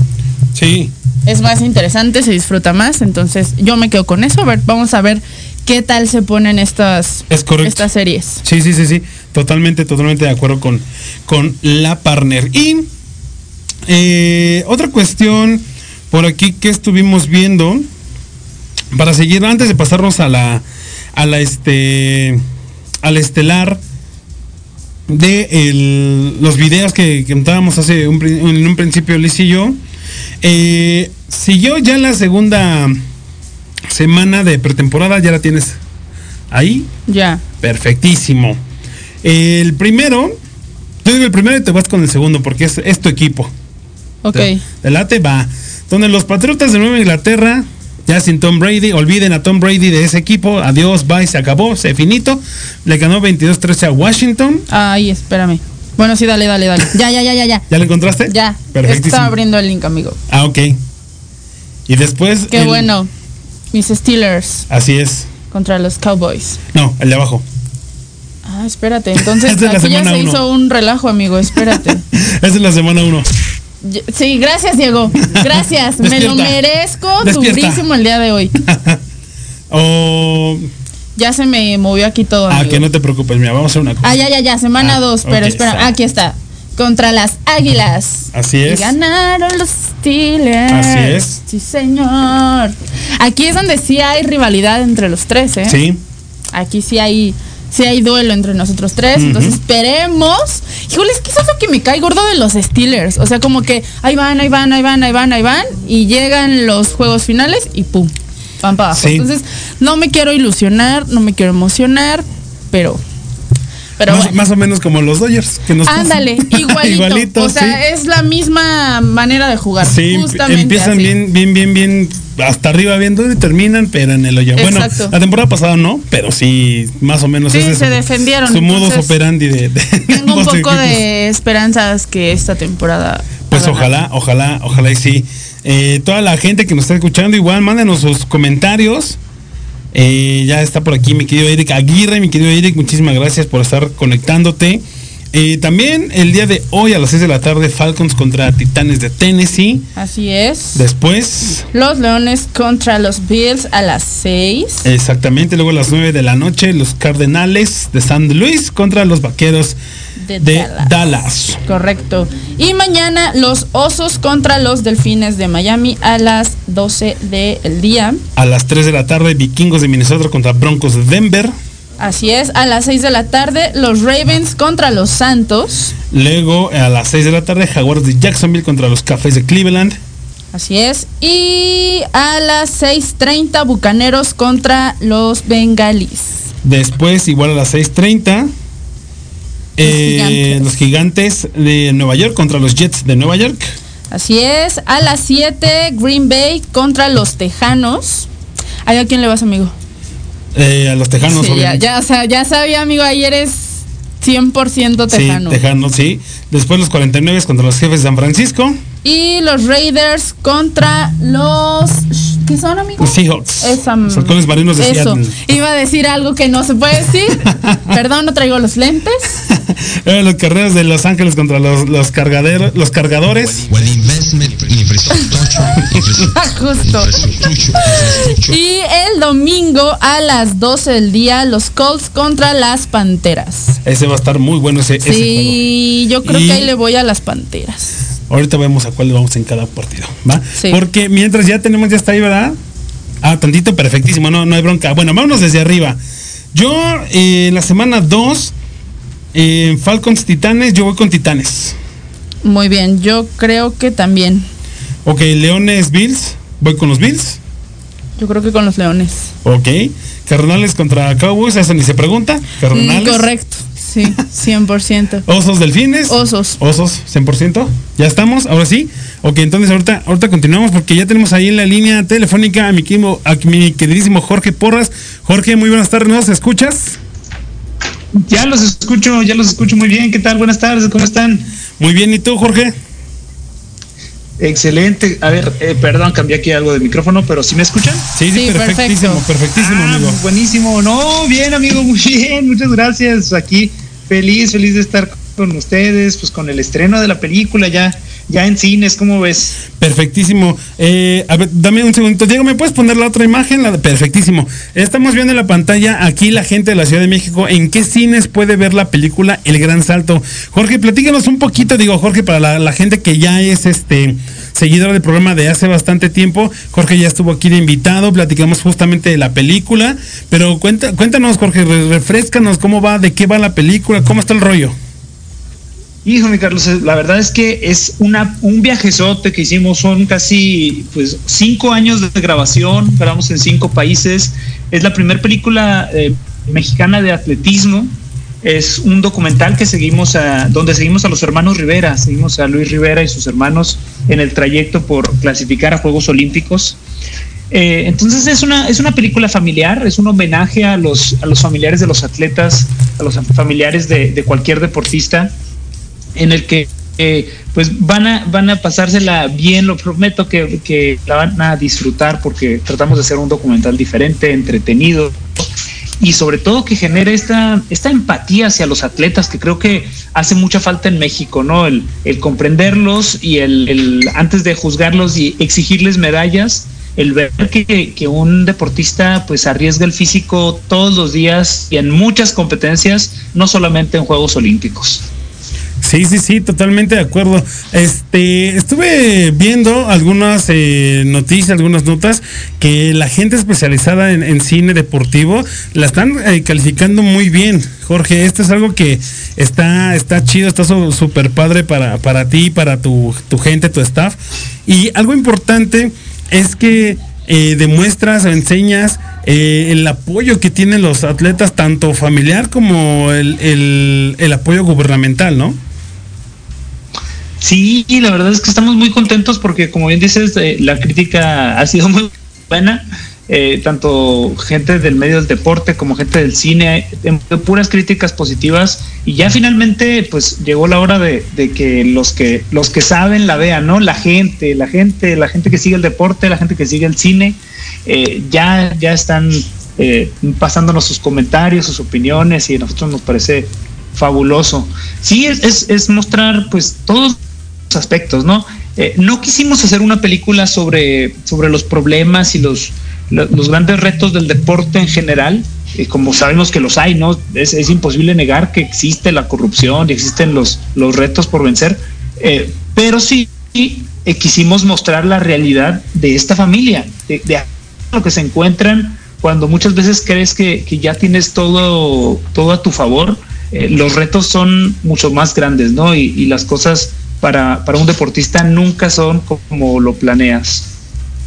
Sí, Es más interesante, se disfruta más. Entonces yo me quedo con eso. A ver, vamos a ver qué tal se ponen estas, Es estas series. Sí, sí, sí, sí. Totalmente, totalmente de acuerdo con, con la partner. Y eh, otra cuestión por aquí que estuvimos viendo, para seguir, antes de pasarnos a la, a la este, al estelar de el- los videos que contábamos hace un, en un principio Liz y yo, eh, siguió ya la segunda semana de pretemporada, ya la tienes ahí. Ya. Perfectísimo. El primero, yo digo el primero y te vas con el segundo porque es, es tu equipo. Ok. Te- te late va. Donde los Patriotas de Nueva Inglaterra, ya sin Tom Brady, olviden a Tom Brady de ese equipo. Adiós, bye, se acabó, se finito. Le ganó 22-13 a Washington. Ay, espérame. Bueno, sí, dale, dale, dale. Ya, ya, ya, ya, ya. ¿Ya lo encontraste? Ya. Perfectísimo. Está abriendo el link, amigo. Ah, ok. Y después. Qué el- bueno. Mis Steelers Así es. contra los Cowboys. No, el de abajo. Ah, espérate. Entonces, Es aquí ya se uno. hizo un relajo, amigo. Espérate. Esa es la semana 1. Y- Sí, gracias, Diego. Gracias. Me lo merezco Despierta. durísimo el día de hoy. o. Ya se me movió aquí todo. Ah, amigo. que no te preocupes, mira, vamos a hacer una cosa. Ah, ya, ya, ya. Semana Ah, 2. Pero ok, espera, está. aquí está. Contra las Águilas. Así Y es. ganaron los Steelers. Así es. Sí, señor. Aquí es donde sí hay rivalidad entre los tres, ¿eh? Sí. Aquí sí hay, sí hay duelo entre nosotros tres. Entonces esperemos. Híjole, es que eso es lo que me cae gordo de los Steelers. O sea, como que ahí van, ahí van, ahí van, ahí van, ahí van. Y llegan los juegos finales y pum. Van para abajo. Sí. Entonces, no me quiero ilusionar, no me quiero emocionar, pero. Pero más, bueno. más o menos como los Dodgers. Que nos. Ándale, igualito. Igualito, o sea, sí. es la misma manera de jugar. Sí, justamente empiezan así. bien, bien, bien, bien hasta arriba viendo y terminan, pero en el hoyo. Bueno, la temporada pasada no, pero sí, más o menos Sí, ese se su- defendieron, Su entonces, operandi de, de Tengo un poco de esperanzas que esta temporada. Pues ojalá, ojalá, ojalá y sí. Eh, toda la gente que nos está escuchando, igual mándenos sus comentarios. Eh, ya está por aquí mi querido Eric Aguirre, mi querido Eric, muchísimas gracias por estar conectándote. Eh, también el día de hoy a las 6 de la tarde, Falcons contra Titanes de Tennessee. Así es. Después, Los Leones contra los Bills a las 6. exactamente, luego a las 9 de la noche, los Cardenales de San Luis contra los Vaqueros De de, Dallas. Dallas. Correcto. Y mañana los Osos contra los Delfines de Miami a las 12 del día. A las 3 de la tarde, Vikingos de Minnesota contra Broncos de Denver. Así es. A las 6 de la tarde los Ravens contra los Santos. Luego a las 6 de la tarde, Jaguars de Jacksonville contra los Cafés de Cleveland. Así es. Y a las 6.30 Bucaneros contra los Bengalis. Después, igual a las 6.30, eh, los gigantes de Nueva York contra los Jets de Nueva York. Así es. A las 7 Green Bay contra los Tejanos. Ay, ¿A quién le vas, amigo? Eh, a los Tejanos, Sí, obviamente. ya, sabía, amigo, ayer es 100% Sí, tejano. Tejanos, sí. Después los 49 contra los jefes de San Francisco. y los Raiders contra los... ¿Qué son, amigo? Los Seahawks. Esa, Los halcones marinos de Eso. Seattle. Iba a decir algo que no se puede decir. Perdón, no traigo los lentes. Eh, los carreros de Los Ángeles contra los, los, cargaderos, los cargadores. Well, investment in infrastructure, infrastructure, Justo. Y el domingo a las 12 del día, los Colts contra las Panteras. Ese va a estar muy bueno ese, ese juego. Sí, yo creo Y- que ahí le voy a las Panteras. Ahorita vemos a cuál vamos en cada partido, ¿va? Sí. Porque mientras ya tenemos, ya está ahí, ¿verdad? Ah, tantito, perfectísimo, no, no hay bronca. Bueno, vámonos desde arriba. Yo, eh, en la semana 2, en Falcons Titanes, yo voy con Titanes. Muy bien, yo creo que también. Ok, Leones Bills, voy con los Bills. Yo creo que con los Leones. Ok, Cardenales contra Cowboys, eso ni se pregunta. Mm, Cardenales. correcto, sí, 100%. Osos Delfines. Osos. Osos, 100%. Ya estamos, ahora sí. Ok, entonces ahorita, ahorita continuamos porque ya tenemos ahí en la línea telefónica a mi, quimo- a mi queridísimo Jorge Porras. Jorge, muy buenas tardes, ¿nos escuchas? Ya los escucho, ya los escucho muy bien. ¿Qué tal? Buenas tardes, ¿cómo están? Muy bien, ¿y tú, Jorge? Excelente. A ver, eh, perdón, cambié aquí algo de micrófono, pero ¿sí me escuchan? Sí, sí, Sí, perfectísimo, perfecto. perfectísimo, Ah, amigo. buenísimo. No, bien, amigo, muy bien. Muchas gracias. Aquí feliz, feliz de estar con ustedes, pues con el estreno de la película ya, ya en cines, ¿cómo ves? Perfectísimo. Eh, a ver, dame un segundito. Diego, ¿me puedes poner la otra imagen? La perfectísimo. Estamos viendo en la pantalla aquí la gente de la Ciudad de México. ¿En qué cines puede ver la película El Gran Salto? Jorge, platícanos un poquito, digo, Jorge, para la, la gente que ya es este seguidora del programa de hace bastante tiempo. Jorge ya estuvo aquí de invitado, platicamos justamente de la película. Pero cuenta, cuéntanos, Jorge, re- refrescanos cómo va, de qué va la película, cómo está el rollo. Hijo, mi Carlos, la verdad es que es una, un viajezote que hicimos, son casi pues cinco años de grabación, grabamos en cinco países. Es la primera película eh, mexicana de atletismo. Es un documental que seguimos a, donde seguimos a los hermanos Rivera, seguimos a Luis Rivera y sus hermanos en el trayecto por clasificar a Juegos Olímpicos. Eh, entonces es una, es una película familiar, es un homenaje a los, a los familiares de los atletas, a los familiares de cualquier deportista en el que eh, pues van a, van a pasársela bien, lo prometo que, que la van a disfrutar porque tratamos de hacer un documental diferente, entretenido y sobre todo que genere esta, esta empatía hacia los atletas que creo que hace mucha falta en México, ¿no? El, comprenderlos y el, el antes de juzgarlos y exigirles medallas, el ver que, que un deportista pues arriesga el físico todos los días y en muchas competencias, no solamente en Juegos Olímpicos. Sí, sí, sí, totalmente de acuerdo. Este, estuve viendo algunas eh, noticias, algunas notas que la gente especializada en, cine deportivo la están eh, calificando muy bien. Jorge, esto es algo que está, está chido, está súper padre para, para ti, para tu, gente, tu staff. Y algo importante es que eh, demuestras o enseñas eh, el apoyo que tienen los atletas, tanto familiar como el- el apoyo gubernamental, ¿no? Sí, la verdad es que estamos muy contentos porque, como bien dices, eh, la crítica ha sido muy buena. Eh, tanto gente del medio del deporte como gente del cine, eh, puras críticas positivas y ya finalmente pues llegó la hora de, de que los que los que saben la vean, ¿no? La gente, la gente, la gente que sigue el deporte, la gente que sigue el cine, eh, ya, ya están eh, pasándonos sus comentarios, sus opiniones y a nosotros nos parece fabuloso. Sí, es, es, es mostrar pues todos aspectos, ¿no? Eh, no quisimos hacer una película sobre, sobre los problemas y los, lo- los grandes retos del deporte en general, como sabemos que los hay, ¿no? Es, es imposible negar que existe la corrupción y existen los, los retos por vencer, eh, pero sí eh, quisimos mostrar la realidad de esta familia, de, lo que se encuentran cuando muchas veces crees que, que ya tienes todo, todo a tu favor, los retos son mucho más grandes, ¿no? Y las cosas para, para un deportista nunca son como lo planeas.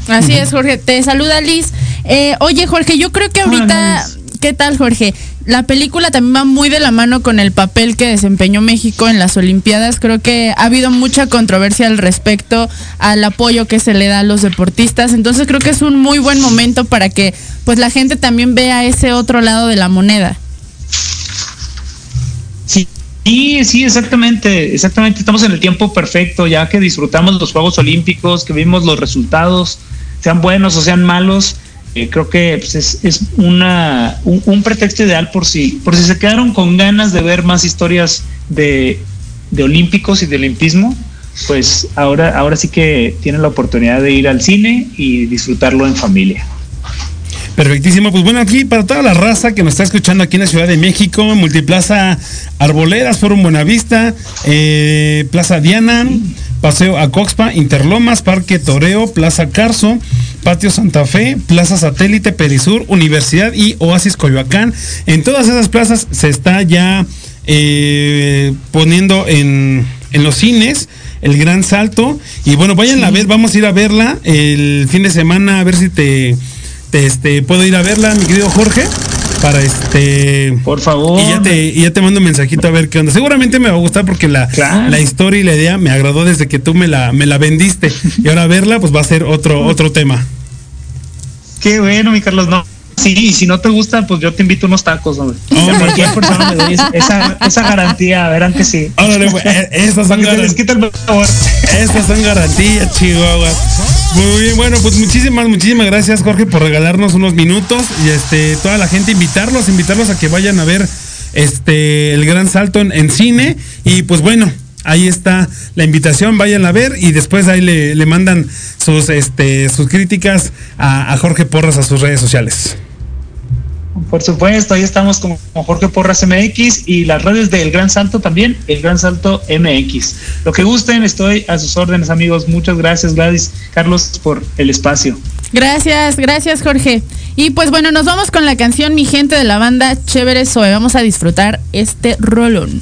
Así es, Jorge. Te saluda Liz. Eh, oye, Jorge, yo creo que ahorita, ¿qué tal, Jorge? La película también va muy de la mano con el papel que desempeñó México en las Olimpiadas. Creo que ha habido mucha controversia al respecto al apoyo que se le da a los deportistas. Entonces creo que es un muy buen momento para que pues la gente también vea ese otro lado de la moneda. Sí, Sí, exactamente, exactamente. Estamos en el tiempo perfecto, ya que disfrutamos los Juegos Olímpicos, que vimos los resultados, sean buenos o sean malos. Eh, creo que pues, es, es una, un, un, pretexto ideal por si, por si se quedaron con ganas de ver más historias de, de olímpicos y de olimpismo, pues ahora, ahora sí que tienen la oportunidad de ir al cine y disfrutarlo en familia. Perfectísimo, pues bueno, aquí para toda la raza que nos está escuchando aquí en la Ciudad de México, Multiplaza Arboledas, Forum Buenavista, eh, Plaza Diana, Paseo Acoxpa, Interlomas, Parque Toreo, Plaza Carso, Patio Santa Fe, Plaza Satélite, Perisur, Universidad y Oasis Coyoacán. En todas esas plazas se está ya eh, poniendo en, en los cines el gran salto. Y bueno, vayan a ver, vamos a ir a verla el fin de semana, a ver si te este, puedo ir a verla, mi querido Jorge, para este. Por favor. Y ya te, y ya te mando un mensajito a ver qué onda. Seguramente me va a gustar porque la, claro. la historia y la idea me agradó desde que tú me la, me la vendiste. Y ahora verla, pues va a ser otro, otro tema. Qué bueno, mi Carlos, no. Sí, y si no te gusta, pues yo te invito unos tacos, hombre. Oh, cualquier persona me doy esa, esa garantía, verán que sí. Órale, estas son garantías. Estas son garantías, Chihuahua. Muy bien, bueno, pues muchísimas, muchísimas gracias, Jorge, por regalarnos unos minutos. Y este, toda la gente, invitarlos, invitarlos a que vayan a ver este el gran salto en, cine. Y pues bueno, ahí está la invitación, vayan a ver y después ahí le, le mandan sus, este, sus críticas a, Jorge Porras a sus redes sociales. Por supuesto, ahí estamos como Jorge Porras MX y las redes del Gran Salto también, el Gran Salto MX. Lo que gusten, estoy a sus órdenes, amigos. Muchas gracias, Gladys, Carlos, por el espacio. Gracias, gracias, Jorge. Y pues bueno, nos vamos con la canción Mi gente de la banda Chévere Soe. Vamos a disfrutar este rolón.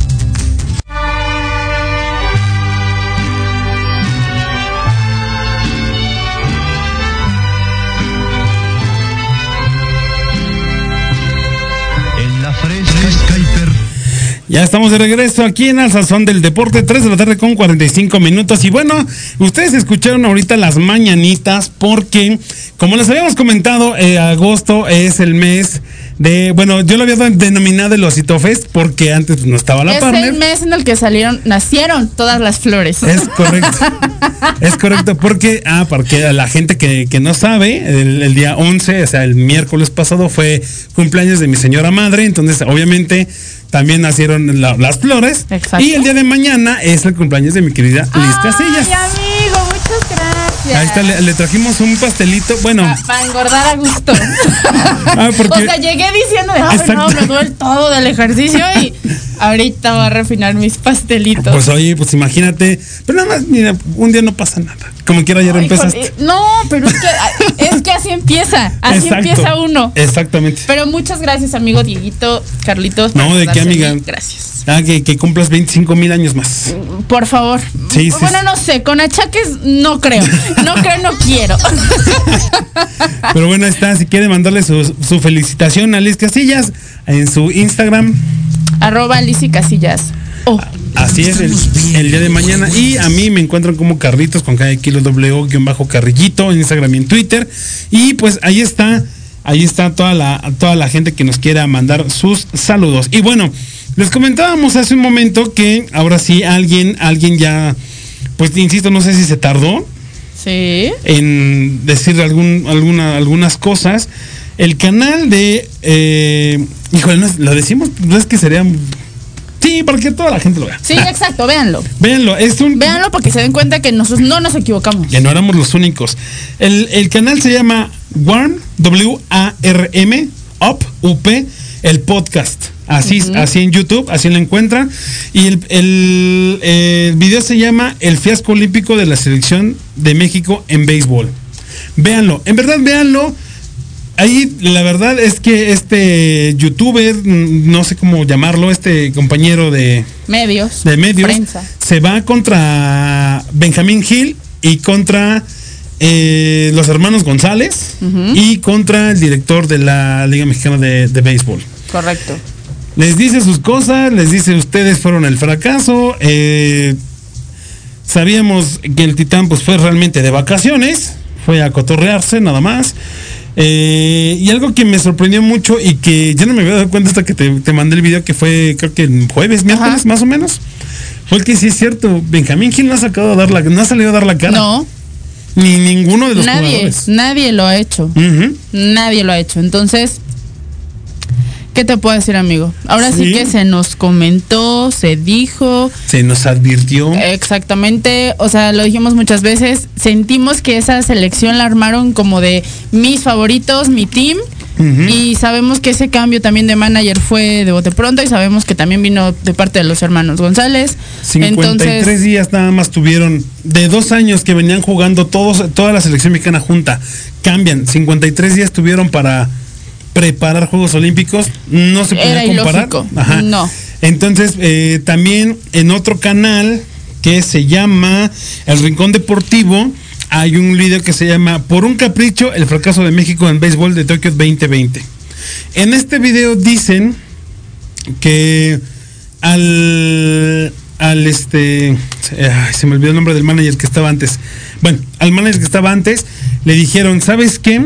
Ya estamos de regreso aquí en Al Sazón del Deporte, 3 de la tarde con 45 minutos. Y bueno, ustedes escucharon ahorita las mañanitas porque, como les habíamos comentado, eh, agosto es el mes de, bueno, yo lo había denominado el Osito Fest porque antes no estaba la es partner. el mes en el que salieron, nacieron todas las flores. Es correcto. es correcto, porque, ah, porque la gente que, que no sabe, el, el día 11, o sea, el miércoles pasado fue cumpleaños de mi señora madre, entonces obviamente también nacieron la- las flores. Exacto. Y el día de mañana es el cumpleaños de mi querida Liz Casillas. Ay, amigo, muchas gracias. Ahí está, le, le trajimos un pastelito, bueno, Para engordar a gusto. ah, porque... O sea, llegué diciendo de, no, me duele todo del ejercicio y ahorita va a refinar mis pastelitos. Pues oye, pues imagínate, pero nada más, mira, un día no pasa nada. Como quiera ayer Ay, empezaste. No, pero es que, es que así empieza, así Exacto. empieza uno. Exactamente. Pero muchas gracias, amigo Dieguito, Carlitos. No, ¿de qué, amiga? Gracias. Ah, que, que cumplas 25 mil años más. Por favor. Sí, sí, bueno, no sé, con achaques no creo. No creo, no quiero. Pero bueno, está. Si quiere mandarle su, su felicitación a Liz Casillas en su Instagram. Arroba Lizy Casillas. Oh, Así es, el, el día de mañana. Y a mí me encuentran como Carlitos con cada kilo W guion bajo carrillito en Instagram y en Twitter. Y pues ahí está, ahí está toda la, toda la gente que nos quiera mandar sus saludos. Y bueno, les comentábamos hace un momento que ahora sí alguien, alguien ya, pues insisto, no sé si se tardó sí. en decir algún, alguna, algunas cosas. El canal de. Eh, híjole, no es- lo decimos, no es que sería. Sí, para que toda la gente lo vea. Sí, exacto, véanlo. Véanlo, es un. Véanlo porque se den cuenta que nosotros no nos equivocamos. Que no éramos los únicos. El, el canal se llama WARM, W-A-R-M, UP, UP, el podcast. Así, así en YouTube, así lo encuentran. Y el, el, el video se llama El fiasco olímpico de la selección de México en béisbol. Véanlo, en verdad véanlo. Ahí la verdad es que este youtuber, mm, no sé cómo llamarlo, este compañero de, Medios. de medios Prensa. se va contra Benjamín Gil y contra eh, los hermanos González y contra el director de la Liga Mexicana de, de Béisbol. Correcto. Les dice sus cosas, les dice ustedes fueron el fracaso. eh, sabíamos que el Titán pues fue realmente de vacaciones, fue a cotorrearse nada más. Eh, y algo que me sorprendió mucho y que ya no me había dado cuenta hasta que te, te mandé el video que fue creo que el jueves, miércoles Ajá. más o menos. Fue que sí es cierto, Benjamín Gil no ha sacado a dar la, no ha salido a dar la cara. No, Ni ninguno de los nadie, jugadores. nadie lo ha hecho. Nadie lo ha hecho. Entonces, ¿qué te puedo decir, amigo? Ahora sí, Sí. que se nos comentó, se dijo. Se nos advirtió. Exactamente, o sea, lo dijimos muchas veces, sentimos que esa selección la armaron como de mis favoritos, mi team, y sabemos que ese cambio también de manager fue de bote pronto y sabemos que también vino de parte de los hermanos González. 53 Entonces, días nada más tuvieron de dos años que venían jugando todos toda la selección mexicana junta cambian 53 días tuvieron para preparar Juegos Olímpicos no se puede comparar. Ajá. No. entonces eh, también en otro canal que se llama El Rincón Deportivo hay un video que se llama Por un capricho el fracaso de México en béisbol de Tokio 2020 en este video dicen que al al este ay, se me olvidó el nombre del manager que estaba antes. Bueno, al manager que estaba antes le dijeron, ¿sabes qué?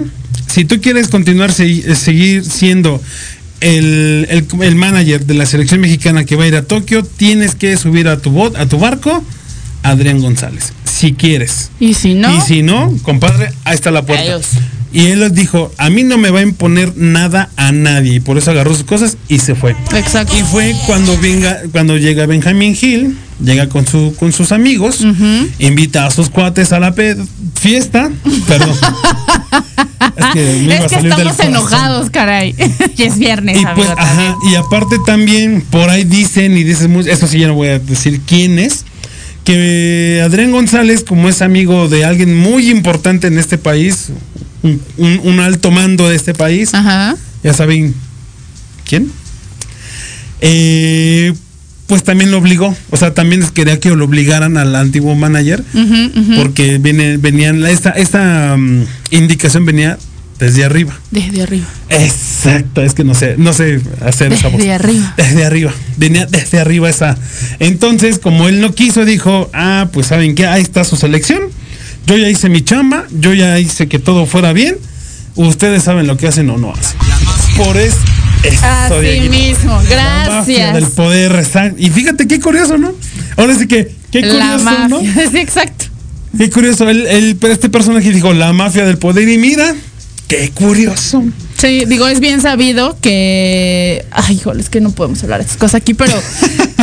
Si tú quieres continuar se- seguir siendo el, el, el manager de la selección mexicana que va a ir a Tokio, tienes que subir a tu bot, a tu barco, Adrián González, si quieres. y si no, Y si no, compadre, ahí está la puerta. Adiós. Y él les dijo, a mí no me va a imponer nada a nadie. Y por eso agarró sus cosas y se fue. exacto. Y fue cuando venga, cuando llega Benjamín Hill, llega con su, con sus amigos, invita a sus cuates a la fiesta, perdón. que es que estamos enojados, caray. y es viernes, Y amigo, pues, ajá, y aparte también, por ahí dicen, y dicen mucho, eso sí ya no voy a decir quién es, que Adrián González, como es amigo de alguien muy importante en este país, un, un- un alto mando de este país, Ajá. ya saben quién, eh, pues también lo obligó, o sea, también quería que lo obligaran al antiguo manager, porque viene, venían, esta, esta mm, indicación venía desde arriba. Desde arriba. Exacto, es que no sé, no sé hacer esa voz. Desde arriba. Desde arriba. Venía desde arriba esa. Entonces, como él no quiso, dijo, ah, pues saben qué, ahí está su selección. Yo ya hice mi chamba, yo ya hice que todo fuera bien. Ustedes saben lo que hacen o no hacen. Por eso. Así mismo, La mafia del gracias. poder. Y fíjate qué curioso, ¿no? Ahora sí que, qué La curioso, ¿no? mafia. Sí, exacto. Qué curioso. Él- este personaje dijo, la mafia del poder. Y mira, qué curioso. Sí, digo, es bien sabido que. Ay, híjole, es que no podemos hablar de estas cosas aquí, pero.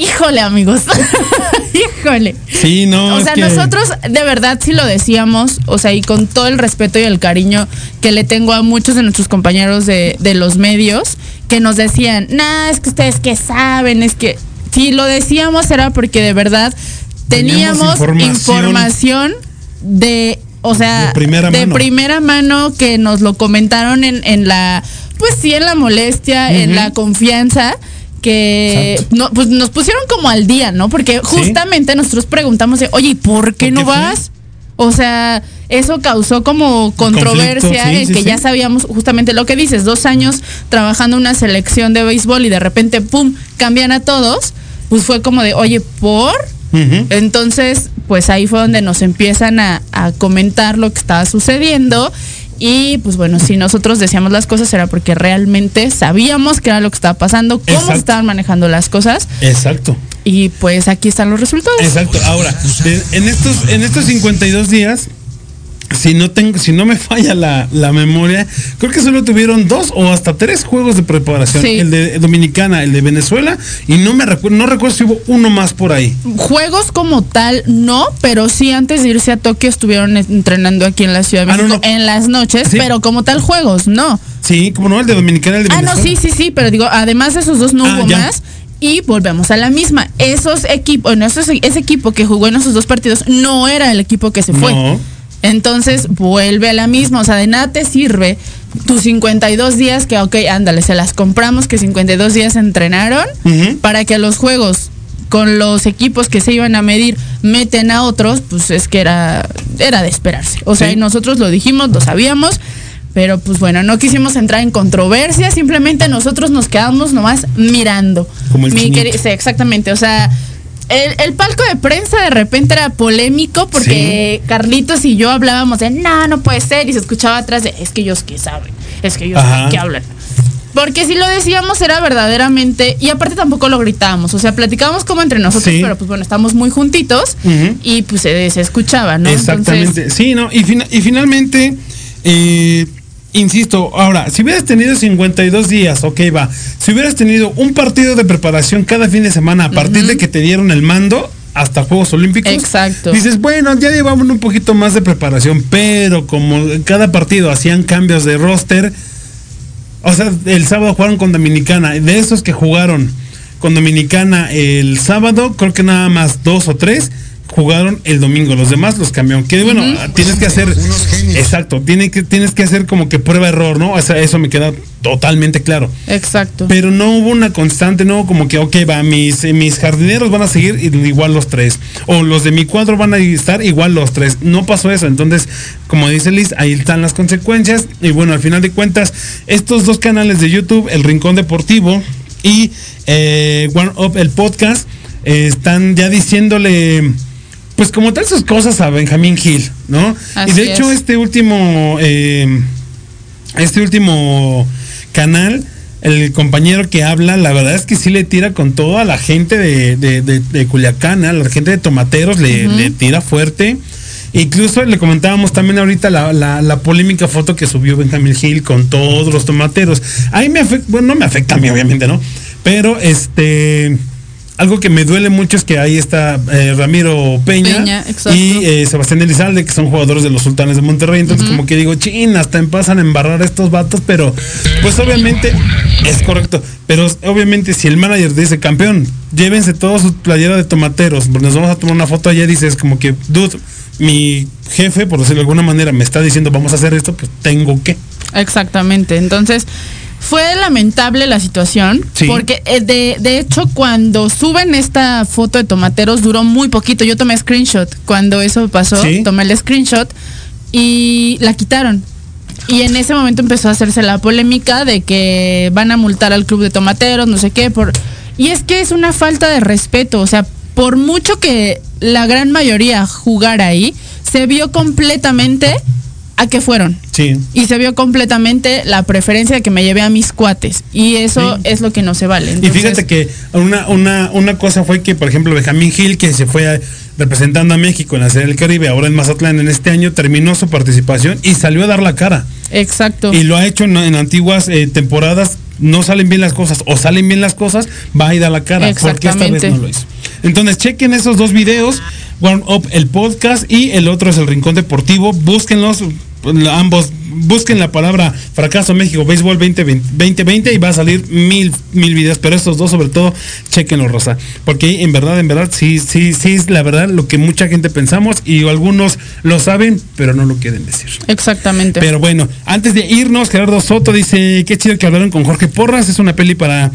híjole, amigos. híjole. Sí, no. O sea, que- nosotros de verdad sí lo decíamos, o sea, y con todo el respeto y el cariño que le tengo a muchos de nuestros compañeros de, de los medios, que nos decían, nah, es que ustedes que saben, es que si lo decíamos era porque de verdad Teníamos teníamos información. información, de, o sea, De primera mano. primera mano que nos lo comentaron en, en la, pues sí, en la molestia, en la confianza que no, pues nos pusieron como al día, ¿no? Porque justamente nosotros preguntamos de, oye, ¿y por qué ¿Por no qué fue? vas? O sea, eso causó como controversia sí, en sí, que ya sabíamos justamente lo que dices, dos años trabajando una selección de béisbol y de repente, ¡pum!, cambian a todos, pues fue como de, oye, ¿por? Entonces, pues ahí fue donde nos empiezan a, a comentar lo que estaba sucediendo. Y pues bueno, si nosotros decíamos las cosas era porque realmente sabíamos qué era lo que estaba pasando, cómo Exacto. estaban manejando las cosas. Exacto. Y pues aquí están los resultados. Exacto. Ahora, en estos, en estos 52 días, si no tengo, si no me falla la, la memoria, creo que solo tuvieron dos o hasta tres juegos de preparación. Sí. El de Dominicana, el de Venezuela, y no me recuerdo, no recuerdo si hubo uno más por ahí. Juegos como tal, no, pero sí antes de irse a Tokio estuvieron entrenando aquí en la Ciudad de Ah, no, México no. en las noches, Sí. pero como tal juegos, no. Sí, como no, el de Dominicana, el de Ah, no, Venezuela. sí, sí, sí, pero digo, además de esos dos no Ah, hubo ya. más. Y volvemos a la misma. Esos equipos, bueno, esos- ese equipo que jugó en esos dos partidos no era el equipo que se fue. No. Entonces vuelve a la misma. O sea, de nada te sirve tus 52 días que, ok, ándale, se las compramos, que 52 días entrenaron para que los juegos con los equipos que se iban a medir meten a otros, pues es que era, era de esperarse. O sea, Sí. y nosotros lo dijimos, lo sabíamos, pero pues bueno, no quisimos entrar en controversia, simplemente nosotros nos quedamos nomás mirando. Como el Mi chinito. queri- sí, exactamente, o sea, el, el palco de prensa de repente era polémico porque Carlitos y yo hablábamos de, no, no puede ser, y se escuchaba atrás de, es que ellos que saben, es que ellos que hablan. Porque si lo decíamos era verdaderamente, y aparte tampoco lo gritábamos, o sea, platicábamos como entre nosotros, Sí. pero pues bueno, estamos muy juntitos y pues se, se escuchaba, ¿no? Exactamente. Entonces, sí, ¿no? Y, fina- y finalmente, eh, insisto, ahora, si hubieras tenido 52 días, ok, va. Si hubieras tenido un partido de preparación cada fin de semana a partir de que te dieron el mando hasta Juegos Olímpicos. Exacto. Dices, bueno, ya llevamos un poquito más de preparación, pero como en cada partido hacían cambios de roster, o sea, el sábado jugaron con Dominicana. De esos que jugaron con Dominicana el sábado, creo que nada más dos o tres jugaron el domingo. Los demás los cambiaron. Que bueno, tienes que hacer. Exacto, tiene que, tienes que hacer como que prueba error, ¿no? O sea, eso me queda totalmente claro. exacto. Pero no hubo una constante, no como que, ok, va, mis, mis jardineros van a seguir igual los tres. O los de mi cuadro van a estar igual los tres. No pasó eso. Entonces, como dice Liz, ahí están las consecuencias. Y bueno, al final de cuentas, estos dos canales de YouTube, El Rincón Deportivo y eh, One Up, el podcast, eh, están ya diciéndole, pues como tal sus cosas a Benjamín Hill, ¿no? y Así de hecho, es. este último... eh, este último canal, el compañero que habla, la verdad es que sí le tira con todo a la gente de, de, de- de Culiacán, a la gente de Tomateros, le, le tira fuerte. Incluso le comentábamos también ahorita la, la- la polémica foto que subió Benjamin Hill con todos los tomateros. Ahí me afecta, bueno, no me afecta a mí, obviamente, ¿no? Pero este. Algo que me duele mucho es que ahí está eh, Ramiro Peña, y eh, Sebastián Elizalde, que son jugadores de los Sultanes de Monterrey. Entonces, como que digo, chin, hasta empiezan a embarrar a estos vatos, pero pues obviamente es correcto. Pero obviamente, si el manager dice campeón, llévense todos su playera de tomateros, nos vamos a tomar una foto allá, dices como que, dude, mi jefe, por decirlo de alguna manera, me está diciendo vamos a hacer esto, pues tengo que. Exactamente. Entonces, fue lamentable la situación. Sí. Porque eh, de, de hecho, cuando suben esta foto de tomateros, duró muy poquito. Yo tomé screenshot. Cuando eso pasó, Sí. tomé el screenshot y la quitaron. Y en ese momento empezó a hacerse la polémica de que van a multar al club de tomateros, no sé qué, por. Y es que es una falta de respeto. O sea, por mucho que la gran mayoría jugara ahí, se vio completamente a qué fueron. Sí. Y se vio completamente la preferencia de que me llevé a mis cuates. Y eso Sí. es lo que no se vale. Y fíjate que una, una, una cosa fue que, por ejemplo, Benjamín Gil, que se fue a- representando a México en la Serie del Caribe, ahora en Mazatlán en este año, terminó su participación y salió a dar la cara. Exacto. Y lo ha hecho en, en antiguas eh, temporadas, no salen bien las cosas o salen bien las cosas, va y da la cara. Porque esta vez no lo hizo. Entonces, chequen esos dos videos, Warm Up el podcast y el otro es el Rincón Deportivo. Búsquenlos, ambos, busquen la palabra Fracaso México Béisbol 2020, 2020 y va a salir mil, mil videos, pero estos dos sobre todo, chequenlo, Rosa. Porque en verdad, en verdad, sí, sí, sí es la verdad lo que mucha gente pensamos y algunos lo saben, pero no lo quieren decir. Exactamente. Pero bueno, antes de irnos, Gerardo Soto dice, qué chido que hablaron con Jorge Porras, es una peli para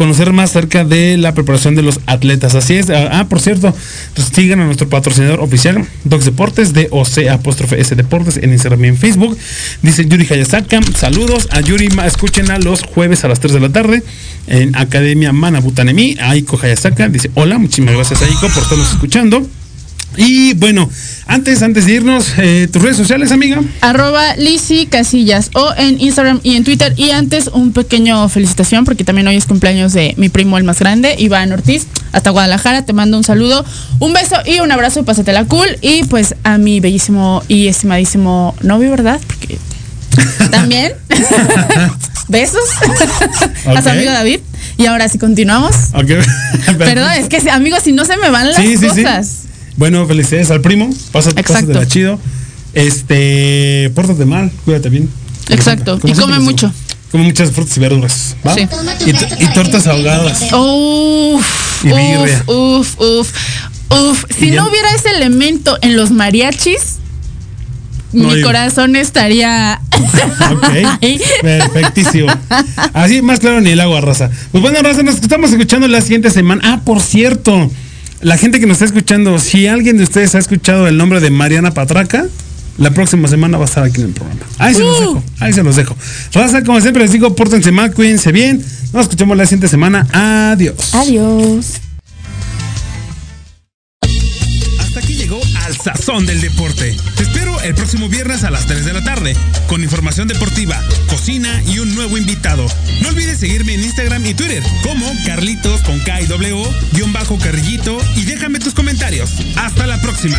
conocer más acerca de la preparación de los atletas. Así es. Ah, ah, por cierto, pues sigan a nuestro patrocinador oficial, Docs Deportes, de OC apóstrofe S Deportes en Instagram y en Facebook. Dice Yuri Hayasaka, saludos a Yuri, escúchenla los jueves a las 3 de la tarde en Academia Manabutanemi. Aiko Hayasaka dice, hola, muchísimas gracias Aiko por estarnos escuchando. Y bueno, antes, antes de irnos, eh, tus redes sociales, amiga. Arroba Lizzy Casillas o en Instagram y en Twitter. Y antes un pequeño felicitación porque también hoy es cumpleaños de mi primo el más grande, Iván Ortiz, hasta Guadalajara. Te mando un saludo, un beso y un abrazo, pásatela cool. Y pues a mi bellísimo y estimadísimo novio, ¿verdad? Porque también. Besos. a su amigo David. Y ahora sí continuamos. Perdón, es que amigos, si no se me van las Sí, sí, sí. Bueno, felicidades al primo. Pásate, Exacto. pásatela chido. Este, pórtate mal, cuídate bien. Exacto. Y come mucho. Come muchas frutas y verduras. ¿va? Sí. Y, y tortas ahogadas. Uf, Y uf, uf, uf, uf. Si no hubiera ese elemento en los mariachis, No, mi yo- corazón estaría Ok. Perfectísimo. Así más claro ni el agua, raza. Pues bueno, raza, nos estamos escuchando la siguiente semana. Ah, por cierto, la gente que nos está escuchando, si alguien de ustedes ha escuchado el nombre de Mariana Patraca, la próxima semana va a estar aquí en el programa. Ahí se los Uh. dejo, ahí se los dejo. Raza, como siempre les digo, pórtense mal, cuídense bien. Nos escuchamos la siguiente semana. Adiós. Adiós. Sazón del Deporte. Te espero el próximo viernes a las 3 de la tarde con información deportiva, cocina y un nuevo invitado. No olvides seguirme en Instagram y Twitter como Carlitos con K W, guion bajo Carrillito y déjame tus comentarios. Hasta la próxima.